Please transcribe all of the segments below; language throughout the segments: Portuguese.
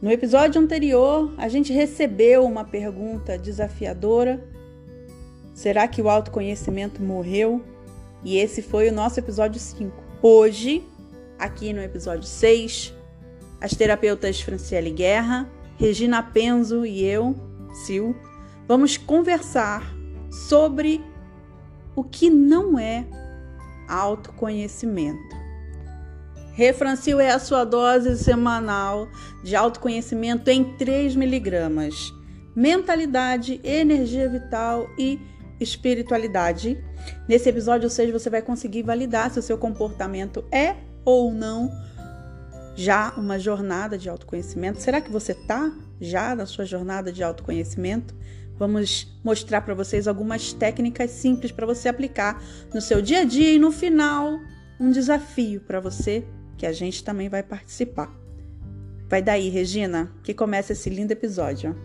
No episódio anterior, a gente recebeu uma pergunta desafiadora: será que o autoconhecimento morreu? E esse foi o nosso episódio 5. Hoje, aqui no episódio 6, as terapeutas Franciele Guerra, Regina Penzo e eu, Sil, vamos conversar sobre o que não é autoconhecimento. Refrancil é a sua dose semanal de autoconhecimento em 3 miligramas. Mentalidade, energia vital e espiritualidade. Nesse episódio 6 você vai conseguir validar se o seu comportamento é ou não já uma jornada de autoconhecimento. Será que você está já na sua jornada de autoconhecimento? Vamos mostrar para vocês algumas técnicas simples para você aplicar no seu dia a dia e no final um desafio para você que a gente também vai participar. Vai daí, Regina, que começa esse lindo episódio.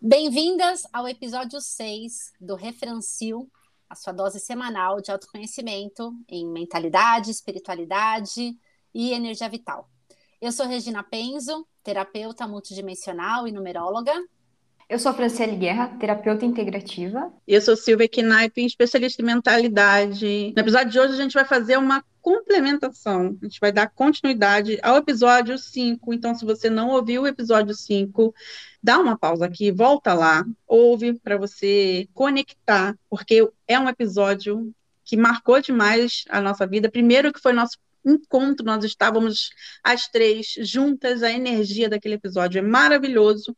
Bem-vindas ao episódio 6 do Refrancil, a sua dose semanal de autoconhecimento em mentalidade, espiritualidade e energia vital. Eu sou Regina Penzo, terapeuta multidimensional e numeróloga. Eu sou Franciele Guerra, terapeuta integrativa. Eu sou Silvia Knaip, especialista em mentalidade. No episódio de hoje a gente vai fazer uma complementação. A gente vai dar continuidade ao episódio 5. Então, se você não ouviu o episódio 5, dá uma pausa aqui, volta lá, ouve para você conectar, porque é um episódio que marcou demais a nossa vida. Primeiro que foi nosso encontro, nós estávamos as três juntas, a energia daquele episódio é maravilhoso.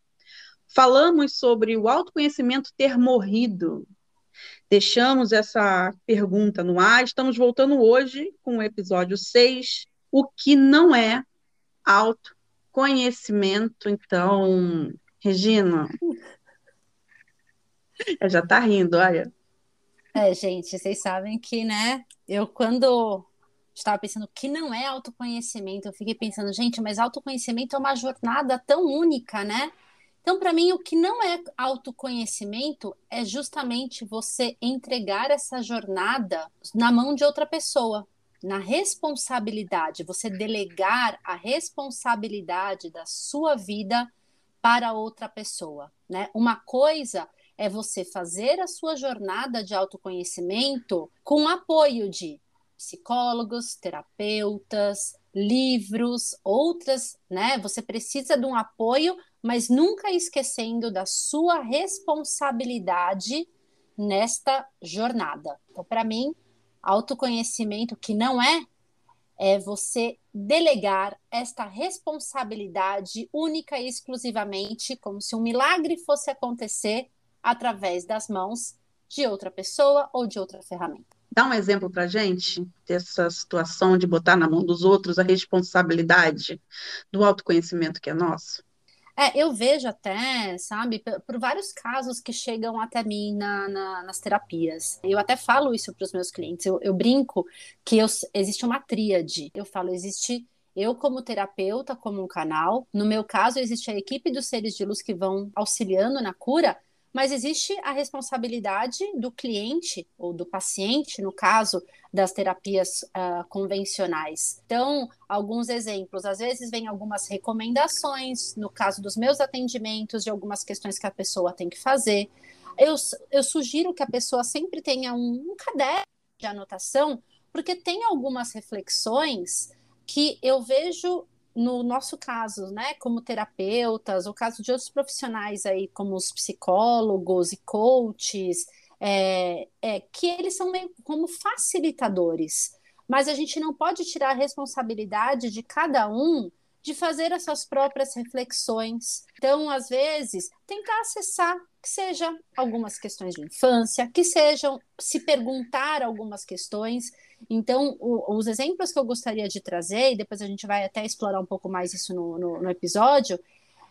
Falamos sobre o autoconhecimento ter morrido. Deixamos essa pergunta no ar. Estamos voltando hoje com o episódio 6, o que não é autoconhecimento. Então, Regina, já está rindo, olha. É, gente, vocês sabem que, né? Eu, quando estava pensando que não é autoconhecimento, eu fiquei pensando, gente, mas autoconhecimento é uma jornada tão única, né? Então, para mim, o que não é autoconhecimento é justamente você entregar essa jornada na mão de outra pessoa, na responsabilidade, você delegar a responsabilidade da sua vida para outra pessoa, né? Uma coisa é você fazer a sua jornada de autoconhecimento com apoio de psicólogos, terapeutas, livros, outras, né? Você precisa de um apoio mas nunca esquecendo da sua responsabilidade nesta jornada. Então, para mim, autoconhecimento que não é é você delegar esta responsabilidade única e exclusivamente, como se um milagre fosse acontecer através das mãos de outra pessoa ou de outra ferramenta. Dá um exemplo para gente dessa situação de botar na mão dos outros a responsabilidade do autoconhecimento que é nosso. É, eu vejo até, sabe, por, por vários casos que chegam até mim na, na, nas terapias. Eu até falo isso para os meus clientes. Eu, eu brinco que eu, existe uma tríade. Eu falo, existe eu como terapeuta, como um canal. No meu caso, existe a equipe dos seres de luz que vão auxiliando na cura, mas existe a responsabilidade do cliente ou do paciente, no caso das terapias uh, convencionais. Então, alguns exemplos, às vezes vem algumas recomendações, no caso dos meus atendimentos, de algumas questões que a pessoa tem que fazer. Eu, eu sugiro que a pessoa sempre tenha um, um caderno de anotação, porque tem algumas reflexões que eu vejo no nosso caso, né, como terapeutas, o caso de outros profissionais aí, como os psicólogos e coaches, é, é, que eles são meio como facilitadores, mas a gente não pode tirar a responsabilidade de cada um de fazer essas próprias reflexões. Então, às vezes, tentar acessar que seja algumas questões de infância, que sejam se perguntar algumas questões então, o, os exemplos que eu gostaria de trazer, e depois a gente vai até explorar um pouco mais isso no, no, no episódio,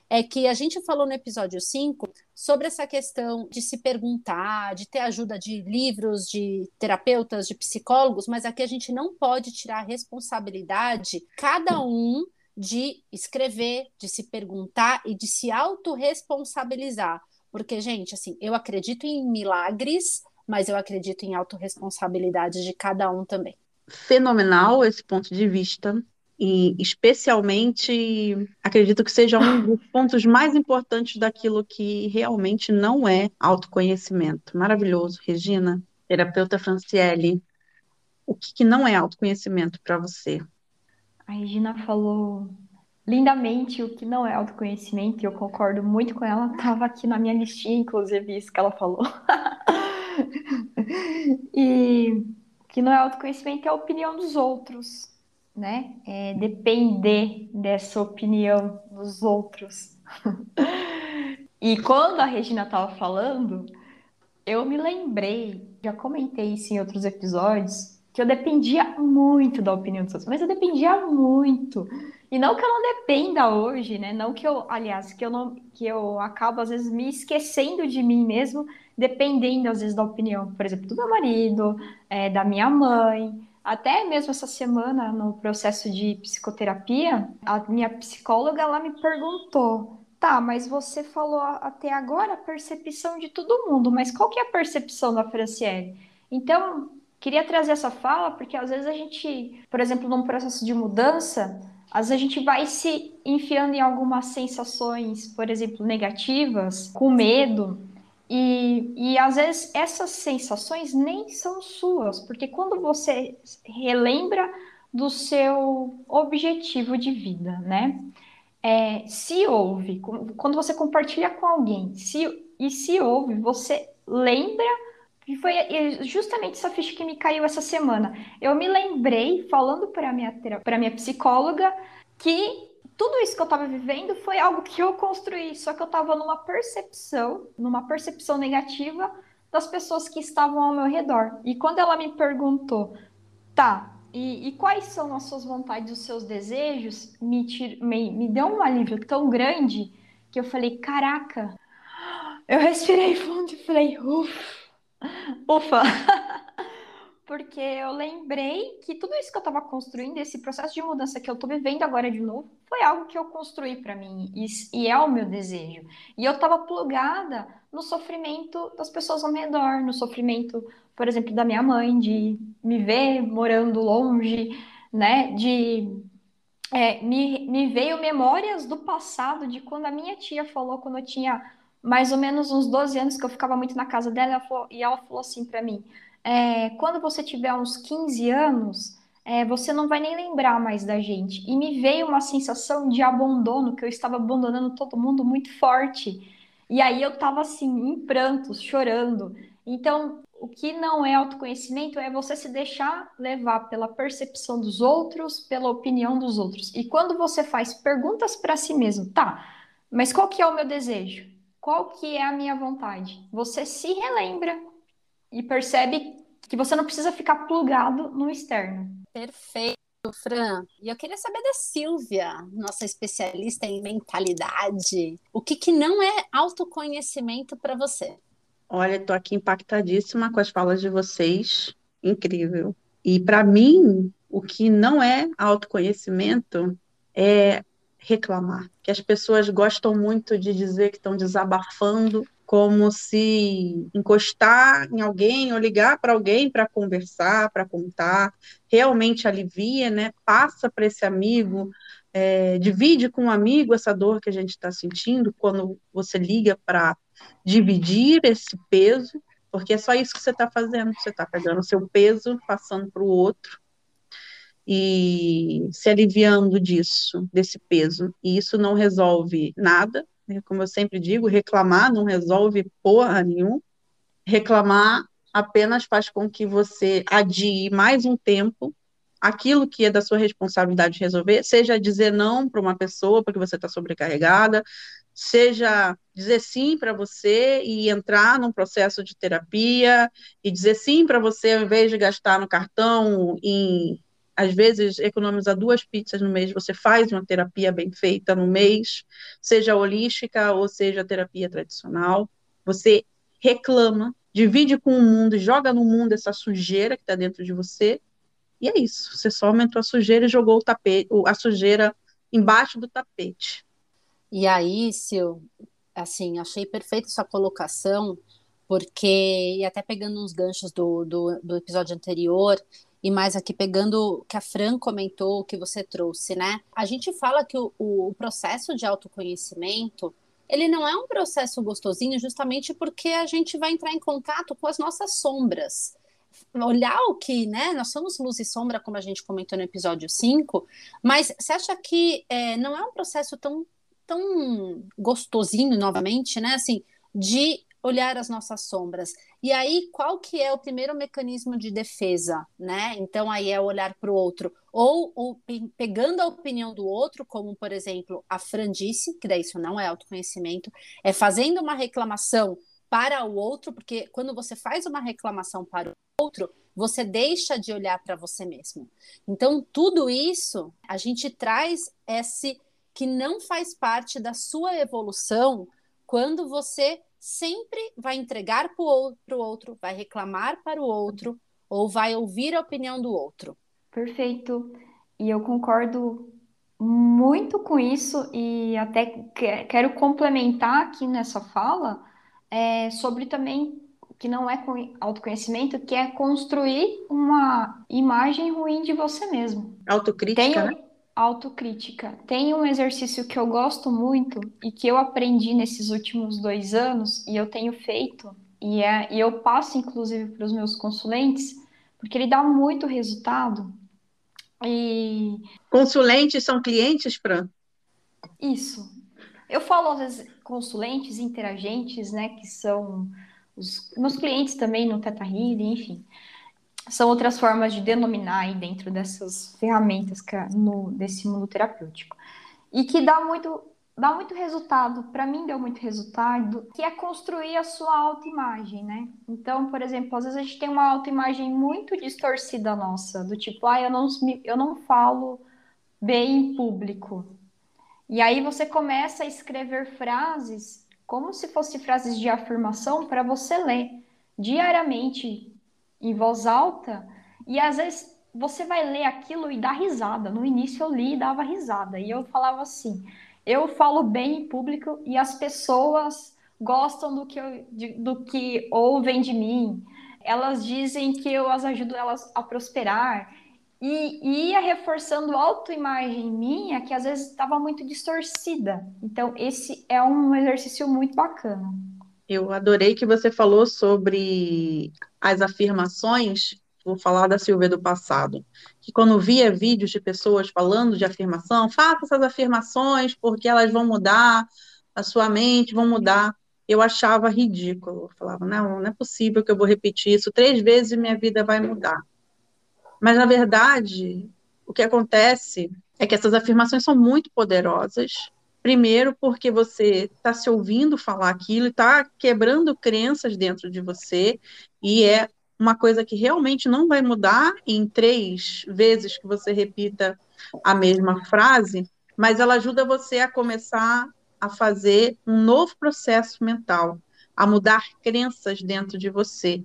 é que a gente falou no episódio 5 sobre essa questão de se perguntar, de ter ajuda de livros, de terapeutas, de psicólogos, mas aqui a gente não pode tirar a responsabilidade, cada um de escrever, de se perguntar e de se autorresponsabilizar. Porque, gente, assim, eu acredito em milagres, mas eu acredito em autorresponsabilidade de cada um também. Fenomenal esse ponto de vista. E especialmente acredito que seja um dos pontos mais importantes daquilo que realmente não é autoconhecimento. Maravilhoso, Regina, terapeuta Franciele. O que, que não é autoconhecimento para você? A Regina falou lindamente o que não é autoconhecimento, e eu concordo muito com ela. Estava aqui na minha listinha, inclusive, isso que ela falou. e o que não é autoconhecimento é a opinião dos outros, né? É depender dessa opinião dos outros. e quando a Regina estava falando, eu me lembrei, já comentei isso em outros episódios, que eu dependia muito da opinião dos outros, mas eu dependia muito. E não que eu não dependa hoje, né? Não que eu, aliás, que eu não que eu acabo às vezes me esquecendo de mim mesmo, dependendo às vezes da opinião, por exemplo, do meu marido, é, da minha mãe. Até mesmo essa semana no processo de psicoterapia, a minha psicóloga ela me perguntou: "Tá, mas você falou até agora a percepção de todo mundo, mas qual que é a percepção da Franciele?" Então, Queria trazer essa fala porque às vezes a gente, por exemplo, num processo de mudança, às vezes a gente vai se enfiando em algumas sensações, por exemplo, negativas, com medo, e, e às vezes essas sensações nem são suas, porque quando você relembra do seu objetivo de vida, né? É, se ouve, quando você compartilha com alguém, se, e se ouve, você lembra e foi justamente essa ficha que me caiu essa semana. Eu me lembrei, falando para minha para minha psicóloga, que tudo isso que eu estava vivendo foi algo que eu construí, só que eu estava numa percepção, numa percepção negativa das pessoas que estavam ao meu redor. E quando ela me perguntou, tá, e, e quais são as suas vontades, os seus desejos, me, me, me deu um alívio tão grande que eu falei, caraca, eu respirei fundo e falei, ufa Ufa! Porque eu lembrei que tudo isso que eu estava construindo, esse processo de mudança que eu estou vivendo agora de novo, foi algo que eu construí para mim e, e, é o meu desejo. E eu estava plugada no sofrimento das pessoas ao meu redor, no sofrimento, por exemplo, da minha mãe, de me ver morando longe, né? De é, me, me veio memórias do passado, de quando a minha tia falou, quando eu tinha mais ou menos uns 12 anos que eu ficava muito na casa dela, ela falou, e ela falou assim para mim: é, quando você tiver uns 15 anos, é, você não vai nem lembrar mais da gente. E me veio uma sensação de abandono, que eu estava abandonando todo mundo muito forte. E aí eu estava assim, em prantos, chorando. Então, o que não é autoconhecimento é você se deixar levar pela percepção dos outros, pela opinião dos outros. E quando você faz perguntas para si mesmo, tá, mas qual que é o meu desejo? Qual que é a minha vontade? Você se relembra e percebe que você não precisa ficar plugado no externo. Perfeito. Fran, e eu queria saber da Silvia, nossa especialista em mentalidade. O que, que não é autoconhecimento para você? Olha, estou aqui impactadíssima com as falas de vocês. Incrível. E para mim, o que não é autoconhecimento é reclamar, que as pessoas gostam muito de dizer que estão desabafando, como se encostar em alguém ou ligar para alguém para conversar, para contar, realmente alivia, né? Passa para esse amigo, é, divide com um amigo essa dor que a gente está sentindo quando você liga para dividir esse peso, porque é só isso que você está fazendo, você está pegando o seu peso, passando para o outro e se aliviando disso, desse peso. E isso não resolve nada, né? como eu sempre digo, reclamar não resolve porra nenhuma. Reclamar apenas faz com que você adie mais um tempo aquilo que é da sua responsabilidade resolver, seja dizer não para uma pessoa porque você está sobrecarregada, seja dizer sim para você e entrar num processo de terapia e dizer sim para você ao invés de gastar no cartão em às vezes economizar duas pizzas no mês, você faz uma terapia bem feita no mês, seja holística ou seja terapia tradicional. Você reclama, divide com o mundo, joga no mundo essa sujeira que está dentro de você, e é isso. Você só aumentou a sujeira e jogou o tapete, a sujeira embaixo do tapete. E aí, Sil, assim, achei perfeita sua colocação, porque, e até pegando uns ganchos do, do, do episódio anterior, e mais aqui pegando o que a Fran comentou, que você trouxe, né? A gente fala que o, o processo de autoconhecimento, ele não é um processo gostosinho justamente porque a gente vai entrar em contato com as nossas sombras. Olhar o que, né? Nós somos luz e sombra, como a gente comentou no episódio 5, mas você acha que é, não é um processo tão, tão gostosinho, novamente, né? Assim, de olhar as nossas sombras. E aí, qual que é o primeiro mecanismo de defesa, né? Então, aí é olhar para o outro, ou, pegando a opinião do outro, como, por exemplo, a Fran disse, que daí isso não é autoconhecimento, é fazendo uma reclamação para o outro, porque quando você faz uma reclamação para o outro, você deixa de olhar para você mesmo. Então, tudo isso, a gente traz esse que não faz parte da sua evolução quando você sempre vai entregar para o outro, vai reclamar para o outro ou vai ouvir a opinião do outro. Perfeito. E eu concordo muito com isso e até quero complementar aqui nessa fala é, sobre também que não é autoconhecimento, que é construir uma imagem ruim de você mesmo. Autocrítica, Tem, né? Autocrítica. Tem um exercício que eu gosto muito e que eu aprendi nesses últimos dois anos e eu tenho feito, e, é, e eu passo inclusive para os meus consulentes, porque ele dá muito resultado. E... Consulentes são clientes, Fran? Isso. Eu falo às vezes consulentes, interagentes, né, que são os meus clientes também no Teta Healing, enfim são outras formas de denominar aí dentro dessas ferramentas que, é no, desse mundo terapêutico. E que dá muito, dá muito resultado, para mim deu muito resultado, que é construir a sua autoimagem, né? Então, por exemplo, às vezes a gente tem uma autoimagem muito distorcida nossa, do tipo, ah, eu não, eu não falo bem em público. E aí você começa a escrever frases como se fossem frases de afirmação para você ler diariamente em voz alta, e às vezes você vai ler aquilo e dá risada. No início eu li e dava risada, e eu falava assim: eu falo bem em público e as pessoas gostam do que, eu, de, do que ouvem de mim. Elas dizem que eu as ajudo elas a prosperar. E, ia reforçando autoimagem minha, que às vezes estava muito distorcida. Então, esse é um exercício muito bacana. Eu adorei que você falou sobre as afirmações. Vou falar da Silvia do passado, que quando via vídeos de pessoas falando de afirmação, faça essas afirmações porque elas vão mudar a sua mente, vão mudar. Eu achava ridículo. Eu falava, não, não é possível que eu vou repetir isso três vezes e minha vida vai mudar. Mas, na verdade, o que acontece é que essas afirmações são muito poderosas Primeiro, porque você está se ouvindo falar aquilo, está quebrando crenças dentro de você, e é uma coisa que realmente não vai mudar em três vezes que você repita a mesma frase, mas ela ajuda você a começar a fazer um novo processo mental, a mudar crenças dentro de você.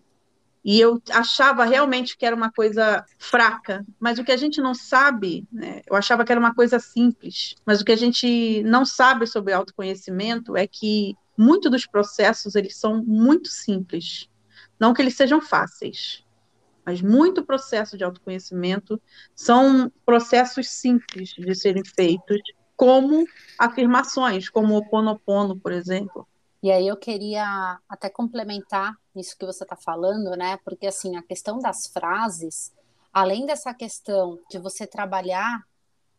E eu achava realmente que era uma coisa fraca, mas o que a gente não sabe, né, eu achava que era uma coisa simples, mas o que a gente não sabe sobre autoconhecimento é que muitos dos processos eles são muito simples, não que eles sejam fáceis, mas muito processo de autoconhecimento são processos simples de serem feitos, como afirmações, como o Oponopono, por exemplo. E aí eu queria até complementar isso que você está falando, né? Porque assim, a questão das frases, além dessa questão de você trabalhar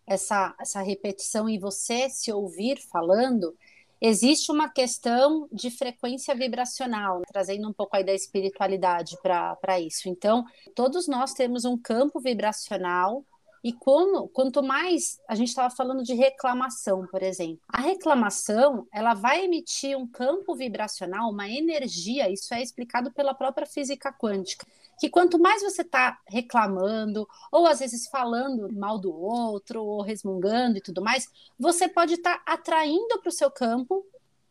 essa, essa repetição e você se ouvir falando, existe uma questão de frequência vibracional, trazendo um pouco aí da espiritualidade para isso. Então, todos nós temos um campo vibracional e como, quanto mais a gente estava falando de reclamação, por exemplo, a reclamação ela vai emitir um campo vibracional, uma energia. Isso é explicado pela própria física quântica. Que quanto mais você está reclamando, ou às vezes falando mal do outro, ou resmungando e tudo mais, você pode estar tá atraindo para o seu campo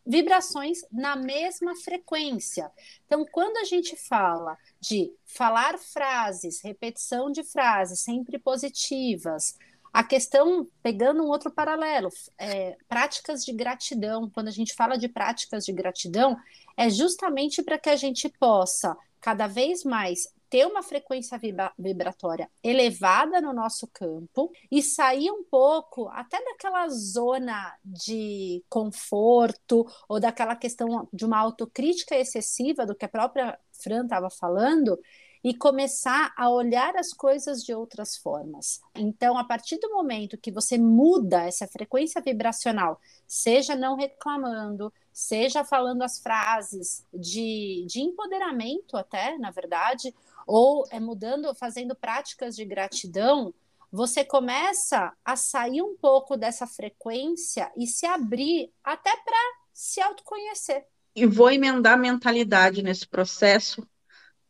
vibrações na mesma frequência. Então, quando a gente fala de falar frases, repetição de frases sempre positivas, A questão, pegando um outro paralelo, é, práticas de gratidão. Quando a gente fala de práticas de gratidão, é justamente para que a gente possa cada vez mais ter uma frequência vibra vibratória elevada no nosso campo e sair um pouco até daquela zona de conforto ou daquela questão de uma autocrítica excessiva do que a própria Fran estava falando e começar a olhar as coisas de outras formas. Então, a partir do momento que você muda essa frequência vibracional, seja não reclamando, seja falando as frases de, de empoderamento, até, na verdade, ou é mudando, fazendo práticas de gratidão, você começa a sair um pouco dessa frequência e se abrir até para se autoconhecer. E vou emendar mentalidade nesse processo,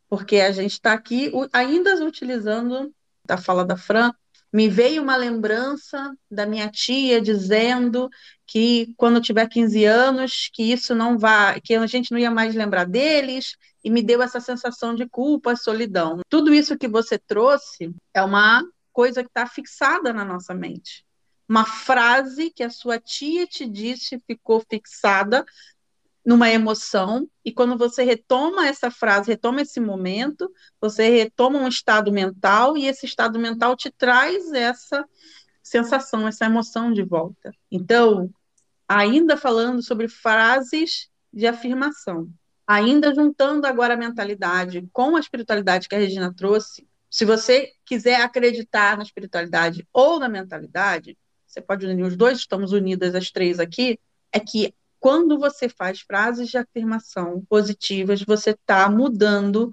porque a gente está aqui ainda utilizando da fala da Fran, me veio uma lembrança da minha tia dizendo que quando eu tiver 15 anos, que isso não vai, que a gente não ia mais lembrar deles, e me deu essa sensação de culpa, solidão. Tudo isso que você trouxe é uma coisa que está fixada na nossa mente. Uma frase que a sua tia te disse ficou fixada numa emoção, e quando você retoma essa frase, retoma esse momento, você retoma um estado mental, e esse estado mental te traz essa sensação, essa emoção de volta. Então, ainda falando sobre frases de afirmação, ainda juntando agora a mentalidade com a espiritualidade que a Regina trouxe, se você quiser acreditar na espiritualidade ou na mentalidade, você pode unir os dois, estamos unidas as três aqui, é que quando você faz frases de afirmação positivas, você está mudando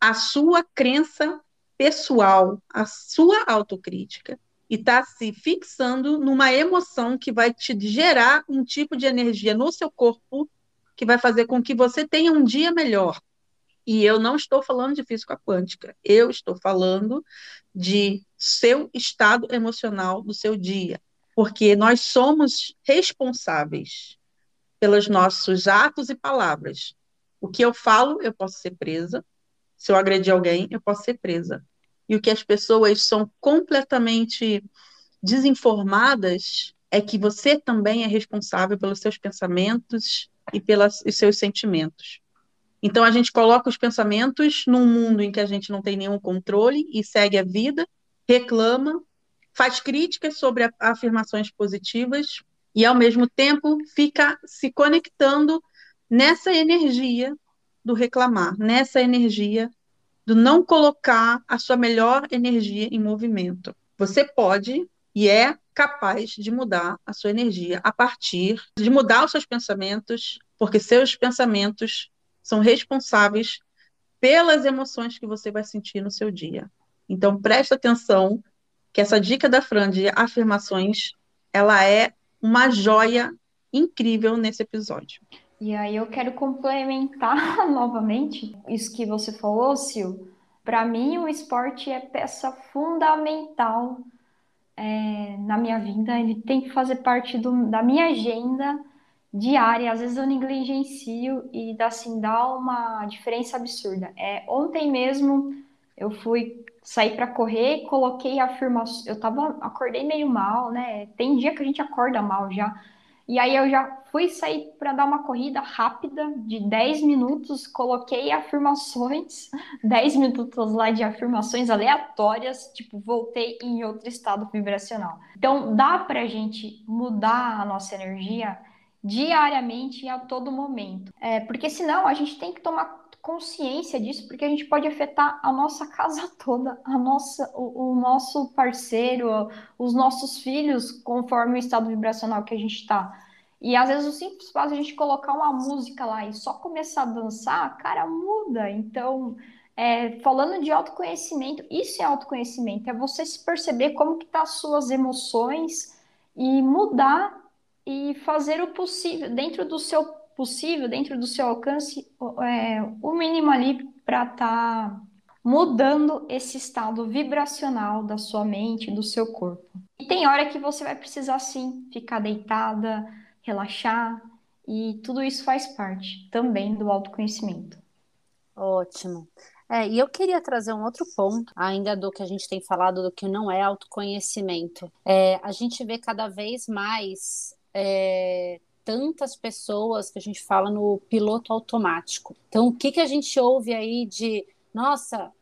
a sua crença pessoal, a sua autocrítica, e está se fixando numa emoção que vai te gerar um tipo de energia no seu corpo que vai fazer com que você tenha um dia melhor. E eu não estou falando de física quântica, eu estou falando de seu estado emocional do seu dia, porque nós somos responsáveis pelos nossos atos e palavras. O que eu falo, eu posso ser presa. Se eu agredir alguém, eu posso ser presa. E o que as pessoas são completamente desinformadas é que você também é responsável pelos seus pensamentos e pelos seus sentimentos. Então a gente coloca os pensamentos num mundo em que a gente não tem nenhum controle e segue a vida, reclama, faz críticas sobre afirmações positivas e, ao mesmo tempo, fica se conectando nessa energia do reclamar, nessa energia do não colocar a sua melhor energia em movimento. Você pode e é capaz de mudar a sua energia a partir de mudar os seus pensamentos, porque seus pensamentos são responsáveis pelas emoções que você vai sentir no seu dia. Então presta atenção que essa dica da Fran de afirmações, ela é uma joia incrível nesse episódio. E aí eu quero complementar novamente isso que você falou, Sil. Para mim, o esporte é peça fundamental é, na minha vida. Ele tem que fazer parte do, da minha agenda diária. Às vezes eu negligencio e assim dá uma diferença absurda. É, ontem mesmo eu fui saí para correr, coloquei afirmações. Eu tava, acordei meio mal, né? Tem dia que a gente acorda mal já. E aí eu já fui sair para dar uma corrida rápida de 10 minutos, coloquei afirmações, 10 minutos lá de afirmações aleatórias, tipo, voltei em outro estado vibracional. Então, dá para a gente mudar a nossa energia diariamente e a todo momento. É, porque senão a gente tem que tomar consciência disso, porque a gente pode afetar a nossa casa toda, a nossa, o, o nosso parceiro, os nossos filhos, conforme o estado vibracional que a gente está. E às vezes o simples fato de a gente colocar uma música lá e só começar a dançar, cara, muda. Então, é, falando de autoconhecimento, isso é autoconhecimento, é você se perceber como que tá as suas emoções e mudar e fazer o possível dentro do seu possível, dentro do seu alcance, é, o mínimo ali para estar tá mudando esse estado vibracional da sua mente, do seu corpo. E tem hora que você vai precisar sim ficar deitada, relaxar, e tudo isso faz parte também do autoconhecimento. Ótimo. É, e eu queria trazer um outro ponto, ainda do que a gente tem falado do que não é autoconhecimento. É, a gente vê cada vez mais é, tantas pessoas que a gente fala no piloto automático. Então, o que, que a gente ouve aí de, nossa,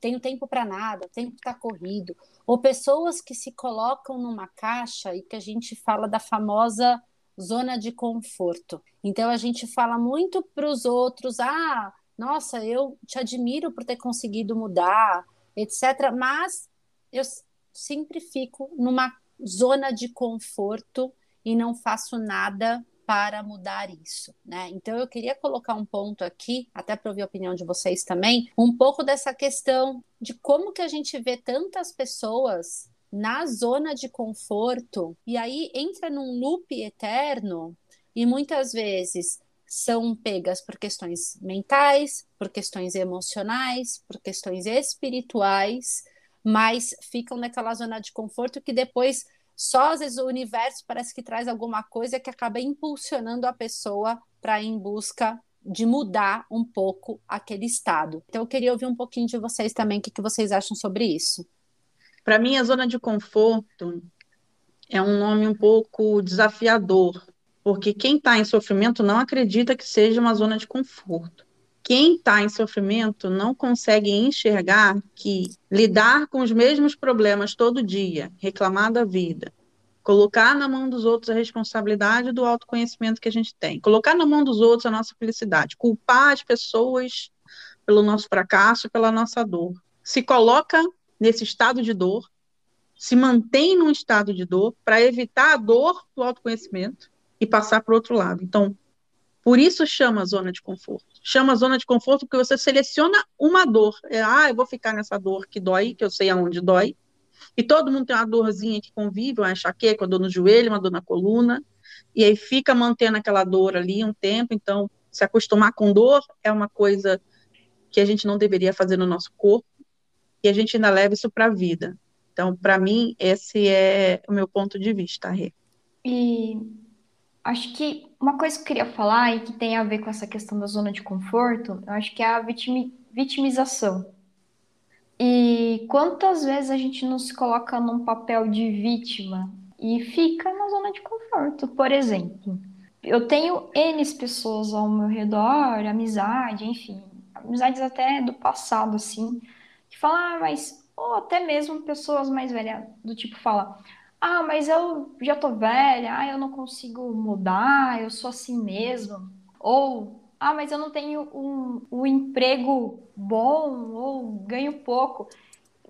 tenho tempo para nada, tempo está corrido, ou pessoas que se colocam numa caixa e que a gente fala da famosa zona de conforto. Então a gente fala muito para os outros, ah, nossa, eu te admiro por ter conseguido mudar, etc. Mas eu sempre fico numa zona de conforto e não faço nada para mudar isso, né? Então eu queria colocar um ponto aqui, até para ouvir a opinião de vocês também, um pouco dessa questão de como que a gente vê tantas pessoas na zona de conforto e aí entra num loop eterno e muitas vezes são pegas por questões mentais, por questões emocionais, por questões espirituais, mas ficam naquela zona de conforto que depois só às vezes o universo parece que traz alguma coisa que acaba impulsionando a pessoa para ir em busca de mudar um pouco aquele estado. Então eu queria ouvir um pouquinho de vocês também, o que, que vocês acham sobre isso. Para mim, a zona de conforto é um nome um pouco desafiador, porque quem está em sofrimento não acredita que seja uma zona de conforto. Quem está em sofrimento não consegue enxergar que lidar com os mesmos problemas todo dia, reclamar da vida, colocar na mão dos outros a responsabilidade do autoconhecimento que a gente tem, colocar na mão dos outros a nossa felicidade, culpar as pessoas pelo nosso fracasso, pela nossa dor, se coloca nesse estado de dor, se mantém num estado de dor para evitar a dor do autoconhecimento e passar para o outro lado. Então, por isso chama zona de conforto. Chama zona de conforto porque você seleciona uma dor. É, ah, eu vou ficar nessa dor que dói, que eu sei aonde dói. E todo mundo tem uma dorzinha que convive, uma enxaqueca, uma dor no joelho, uma dor na coluna. E aí fica mantendo aquela dor ali um tempo. Então, se acostumar com dor é uma coisa que a gente não deveria fazer no nosso corpo. E a gente ainda leva isso para a vida. Então, para mim, esse é o meu ponto de vista, Rê. E Acho que uma coisa que eu queria falar e que tem a ver com essa questão da zona de conforto, eu acho que é a vitimi vitimização. E quantas vezes a gente não se coloca num papel de vítima e fica na zona de conforto? Por exemplo, eu tenho N pessoas ao meu redor, amizade, enfim, amizades até do passado, assim, que falam, ah, mas, ou até mesmo pessoas mais velhas, do tipo, fala, ah, mas eu já tô velha, ah, eu não consigo mudar, eu sou assim mesmo. Ou, ah, mas eu não tenho um, um emprego bom, ou ganho pouco.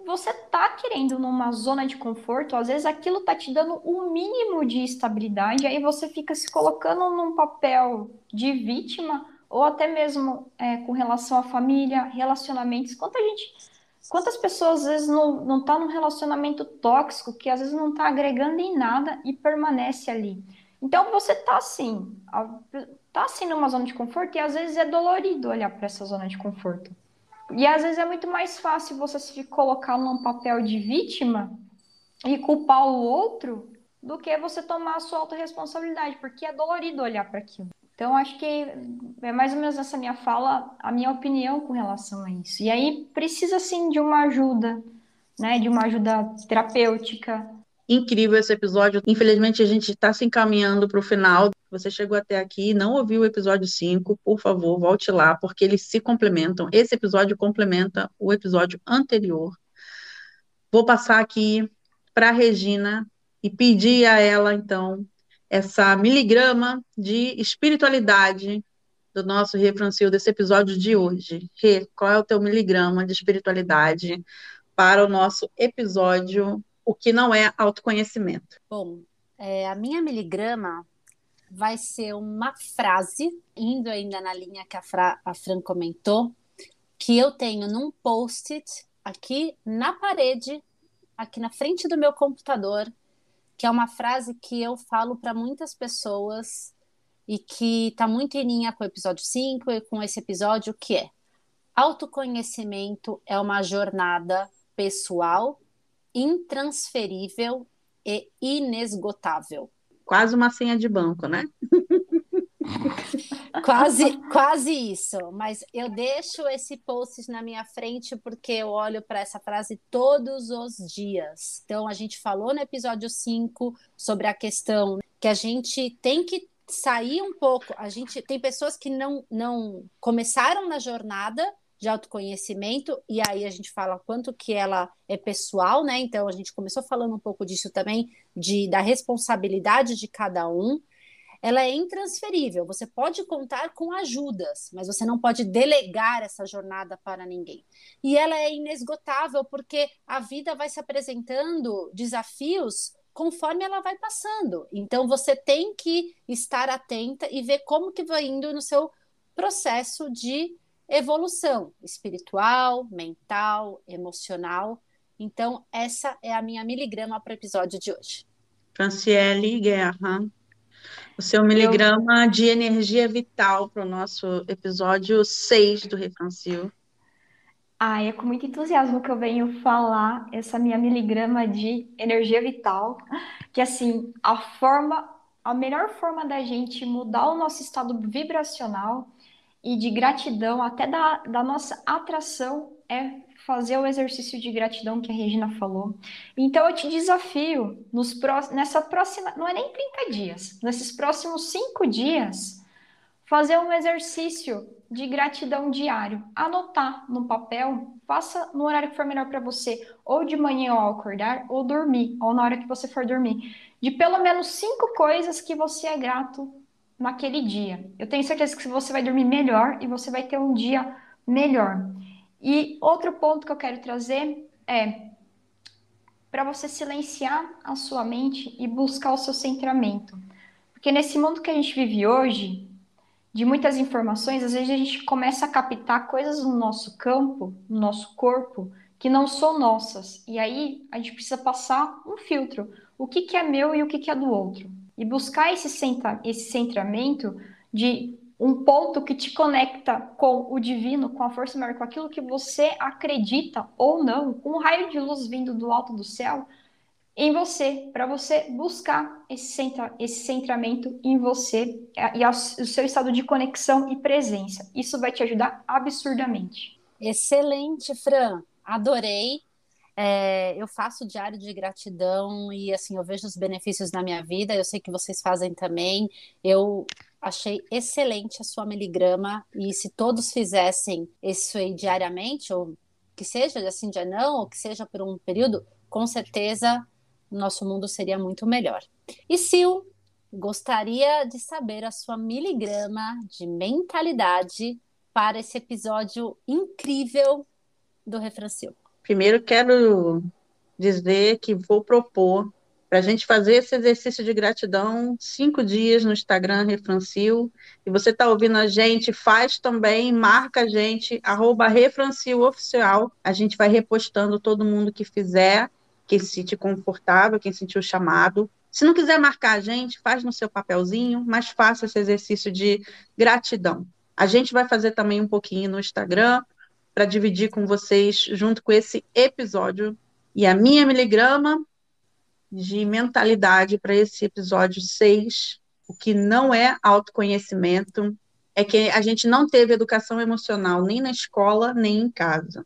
Você tá querendo numa zona de conforto, às vezes aquilo tá te dando um mínimo de estabilidade, aí você fica se colocando num papel de vítima, ou até mesmo é, com relação à família, relacionamentos. Quanta gente Quantas pessoas às vezes não, não tá num relacionamento tóxico que às vezes não tá agregando em nada e permanece ali? Então você tá assim, tá assim numa zona de conforto e às vezes é dolorido olhar para essa zona de conforto. E às vezes é muito mais fácil você se colocar num papel de vítima e culpar o outro do que você tomar a sua autorresponsabilidade, porque é dolorido olhar para aquilo. Então, acho que é mais ou menos essa minha fala, a minha opinião com relação a isso. E aí precisa sim de uma ajuda, né? De uma ajuda terapêutica. Incrível esse episódio. Infelizmente, a gente está se encaminhando para o final. Você chegou até aqui e não ouviu o episódio 5, por favor, volte lá, porque eles se complementam. Esse episódio complementa o episódio anterior. Vou passar aqui para a Regina e pedir a ela, então, essa miligrama de espiritualidade do nosso Rê Francil desse episódio de hoje. Rê, qual é o teu miligrama de espiritualidade para o nosso episódio O que não é autoconhecimento? Bom, é, a minha miligrama vai ser uma frase, indo ainda na linha que a, Fra, a Fran comentou, que eu tenho num post-it aqui na parede, aqui na frente do meu computador, que é uma frase que eu falo para muitas pessoas e que está muito em linha com o episódio 5 e com esse episódio, que é autoconhecimento é uma jornada pessoal, intransferível e inesgotável. Quase uma senha de banco, né? quase, quase isso. Mas eu deixo esse post na minha frente porque eu olho para essa frase todos os dias. Então, a gente falou no episódio 5 sobre a questão que a gente tem que sair um pouco. A gente tem pessoas que não, não começaram na jornada de autoconhecimento, e aí a gente fala quanto que ela é pessoal, né? Então a gente começou falando um pouco disso também, de, da responsabilidade de cada um. Ela é intransferível, você pode contar com ajudas, mas você não pode delegar essa jornada para ninguém. E ela é inesgotável, porque a vida vai se apresentando desafios conforme ela vai passando. Então você tem que estar atenta e ver como que vai indo no seu processo de evolução espiritual, mental, emocional. Então, essa é a minha miligrama para o episódio de hoje. Franciele Guerra, o seu miligrama Eu... de energia vital para o nosso episódio 6 do Refrancil. Ah, é com muito entusiasmo que eu venho falar essa minha miligrama de energia vital, que assim, a forma, a melhor forma da gente mudar o nosso estado vibracional e de gratidão, até da, da nossa atração, é fazer o exercício de gratidão que a Regina falou. Então eu te desafio nos nessa próxima, não é nem 30 dias, nesses próximos cinco dias, fazer um exercício de gratidão diário, anotar no papel, faça no horário que for melhor para você, ou de manhã ao acordar, ou dormir, ou na hora que você for dormir, de pelo menos cinco coisas que você é grato naquele dia. Eu tenho certeza que você vai dormir melhor e você vai ter um dia melhor. E outro ponto que eu quero trazer é para você silenciar a sua mente e buscar o seu centramento. Porque nesse mundo que a gente vive hoje, de muitas informações, às vezes a gente começa a captar coisas no nosso campo, no nosso corpo, que não são nossas. E aí a gente precisa passar um filtro. O que, que é meu e o que, que é do outro. E buscar esse, centra, esse centramento de um ponto que te conecta com o divino, com a força maior, com aquilo que você acredita ou não, um raio de luz vindo do alto do céu, em você, para você buscar esse, centra, esse centramento em você é, e o seu estado de conexão e presença. Isso vai te ajudar absurdamente. Excelente, Fran. Adorei. É, eu faço diário de gratidão e assim eu vejo os benefícios na minha vida. Eu sei que vocês fazem também. Eu achei excelente a sua miligrama e se todos fizessem isso aí diariamente, ou que seja assim dia não, ou que seja por um período, com certeza nosso mundo seria muito melhor. E Sil, gostaria de saber a sua miligrama de mentalidade para esse episódio incrível do Refrancil. Primeiro, quero dizer que vou propor para a gente fazer esse exercício de gratidão cinco dias no Instagram Refrancil. E você está ouvindo a gente, faz também, marca a gente, arroba Refrancil Oficial. A gente vai repostando todo mundo que fizer quem se sentir confortável, quem sentiu chamado. Se não quiser marcar a gente, faz no seu papelzinho, mas faça esse exercício de gratidão. A gente vai fazer também um pouquinho no Instagram para dividir com vocês junto com esse episódio. E a minha miligrama de mentalidade para esse episódio 6, o que não é autoconhecimento, é que a gente não teve educação emocional nem na escola, nem em casa.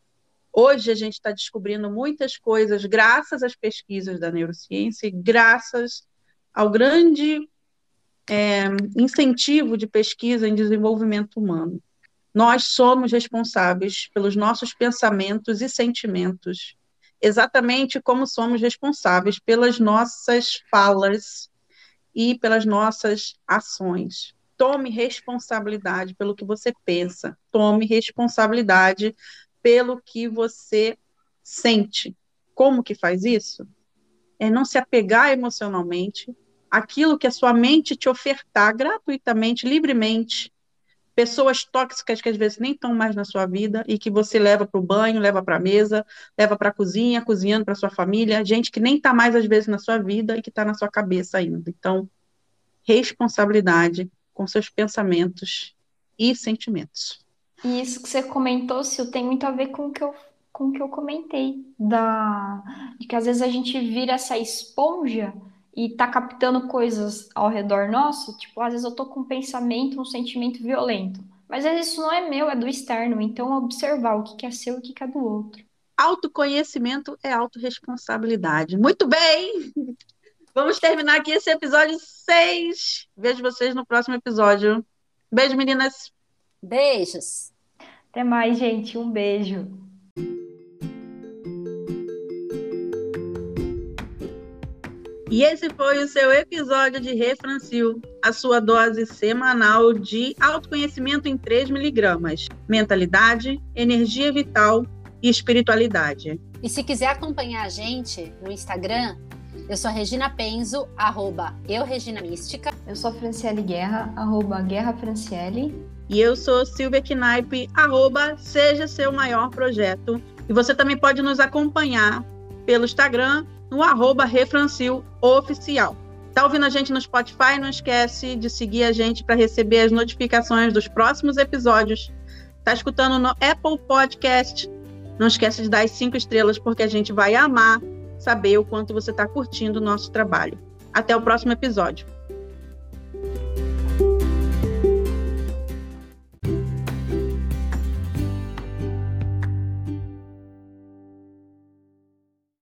Hoje a gente está descobrindo muitas coisas graças às pesquisas da neurociência e graças ao grande é, incentivo de pesquisa em desenvolvimento humano. Nós somos responsáveis pelos nossos pensamentos e sentimentos, exatamente como somos responsáveis pelas nossas falas e pelas nossas ações. Tome responsabilidade pelo que você pensa, tome responsabilidade pelo que você sente. Como que faz isso? É não se apegar emocionalmente àquilo que a sua mente te ofertar gratuitamente, livremente. Pessoas tóxicas que às vezes nem estão mais na sua vida e que você leva para o banho, leva para a mesa, leva para a cozinha, cozinhando para sua família, gente que nem está mais às vezes na sua vida e que está na sua cabeça ainda. Então, responsabilidade com seus pensamentos e sentimentos. E isso que você comentou, Sil, tem muito a ver com o que eu, com o que eu comentei, da, de que às vezes a gente vira essa esponja e tá captando coisas ao redor nosso, tipo, às vezes eu tô com um pensamento, um sentimento violento. Mas às vezes isso não é meu, é do externo. Então, observar o que é seu e o que é do outro. Autoconhecimento é autorresponsabilidade. Muito bem! Vamos terminar aqui esse episódio 6. Vejo vocês no próximo episódio. Beijo, meninas. Beijos. Até mais, gente. Um beijo. E esse foi o seu episódio de Refrancil, a sua dose semanal de autoconhecimento em 3 miligramas, mentalidade, energia vital e espiritualidade. E se quiser acompanhar a gente no Instagram, eu sou a Regina Penzo, arroba eu Regina Mística. Eu sou a Franciele Guerra, arroba Guerra Franciele. E eu sou Silvia Knaip, arroba Seja Seu Maior Projeto. E você também pode nos acompanhar pelo Instagram, no arroba Refrancil Oficial. Tá ouvindo a gente no Spotify? Não esquece de seguir a gente para receber as notificações dos próximos episódios. Tá escutando no Apple Podcast? Não esquece de dar as cinco estrelas, porque a gente vai amar saber o quanto você está curtindo o nosso trabalho. Até o próximo episódio.